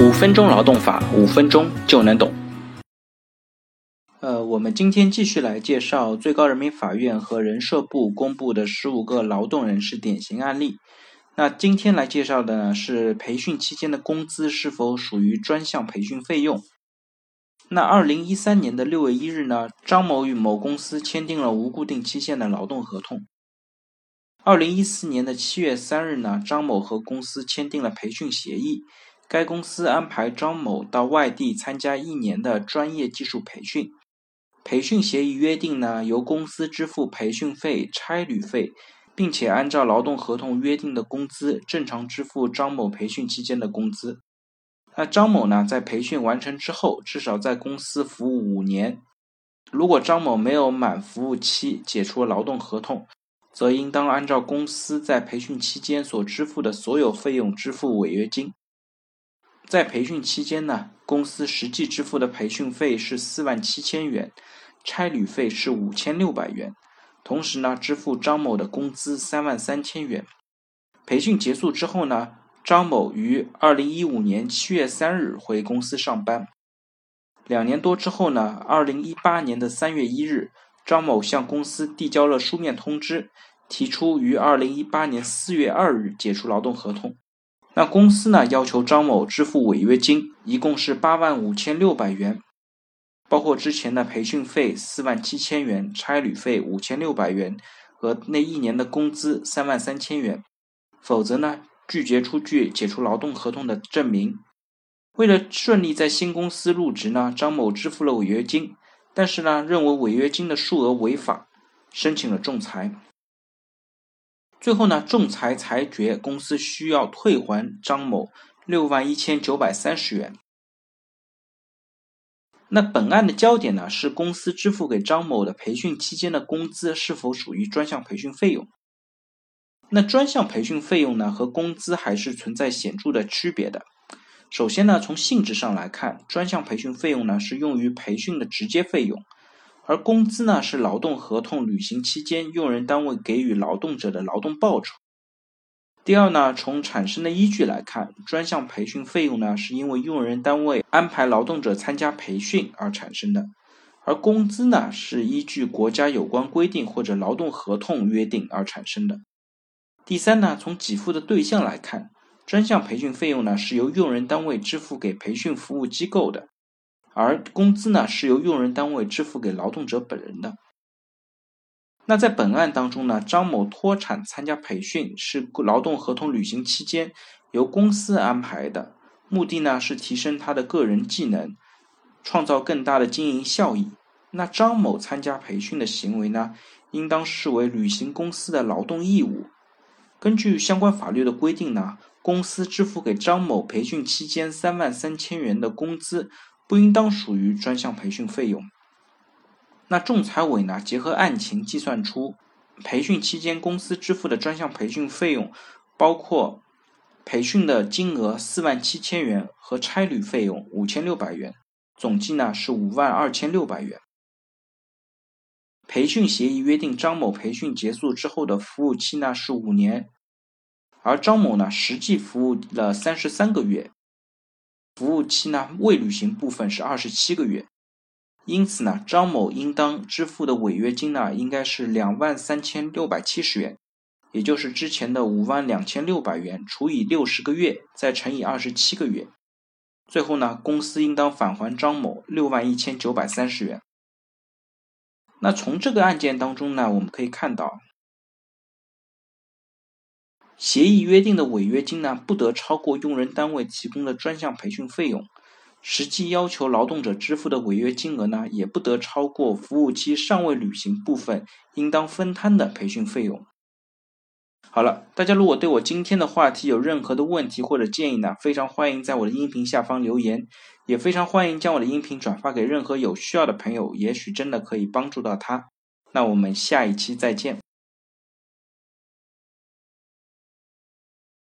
五分钟劳动法，五分钟就能懂。呃，我们今天继续来介绍最高人民法院和人社部公布的十五个劳动人事典型案例。那今天来介绍的呢是培训期间的工资是否属于专项培训费用。那二零一三年的六月一日呢，张某与某公司签订了无固定期限的劳动合同。二零一四年的七月三日呢，张某和公司签订了培训协议。该公司安排张某到外地参加一年的专业技术培训。培训协议约定呢，由公司支付培训费、差旅费，并且按照劳动合同约定的工资正常支付张某培训期间的工资。那张某呢，在培训完成之后，至少在公司服务五年。如果张某没有满服务期解除劳动合同，则应当按照公司在培训期间所支付的所有费用支付违约金。在培训期间呢，公司实际支付的培训费是四万七千元，差旅费是五千六百元，同时呢，支付张某的工资三万三千元。培训结束之后呢，张某于二零一五年七月三日回公司上班。两年多之后呢，二零一八年的三月一日，张某向公司递交了书面通知，提出于二零一八年四月二日解除劳动合同。那公司呢要求张某支付违约金，一共是八万五千六百元，包括之前的培训费四万七千元、差旅费五千六百元和那一年的工资三万三千元。否则呢，拒绝出具解除劳动合同的证明。为了顺利在新公司入职呢，张某支付了违约金，但是呢，认为违约金的数额违法，申请了仲裁。最后呢，仲裁裁决公司需要退还张某六万一千九百三十元。那本案的焦点呢是公司支付给张某的培训期间的工资是否属于专项培训费用？那专项培训费用呢和工资还是存在显著的区别的。首先呢，从性质上来看，专项培训费用呢是用于培训的直接费用。而工资呢，是劳动合同履行期间用人单位给予劳动者的劳动报酬。第二呢，从产生的依据来看，专项培训费用呢，是因为用人单位安排劳动者参加培训而产生的，而工资呢，是依据国家有关规定或者劳动合同约定而产生的。第三呢，从给付的对象来看，专项培训费用呢，是由用人单位支付给培训服务机构的。而工资呢，是由用人单位支付给劳动者本人的。那在本案当中呢，张某脱产参加培训是劳动合同履行期间由公司安排的，目的呢是提升他的个人技能，创造更大的经营效益。那张某参加培训的行为呢，应当视为履行公司的劳动义务。根据相关法律的规定呢，公司支付给张某培训期间三万三千元的工资。不应当属于专项培训费用。那仲裁委呢，结合案情计算出，培训期间公司支付的专项培训费用，包括培训的金额四万七千元和差旅费用五千六百元，总计呢是五万二千六百元。培训协议约定张某培训结束之后的服务期呢是五年，而张某呢实际服务了三十三个月。服务期呢未履行部分是二十七个月，因此呢，张某应当支付的违约金呢应该是两万三千六百七十元，也就是之前的五万两千六百元除以六十个月，再乘以二十七个月，最后呢，公司应当返还张某六万一千九百三十元。那从这个案件当中呢，我们可以看到。协议约定的违约金呢，不得超过用人单位提供的专项培训费用；实际要求劳动者支付的违约金额呢，也不得超过服务期尚未履行部分应当分摊的培训费用。好了，大家如果对我今天的话题有任何的问题或者建议呢，非常欢迎在我的音频下方留言，也非常欢迎将我的音频转发给任何有需要的朋友，也许真的可以帮助到他。那我们下一期再见。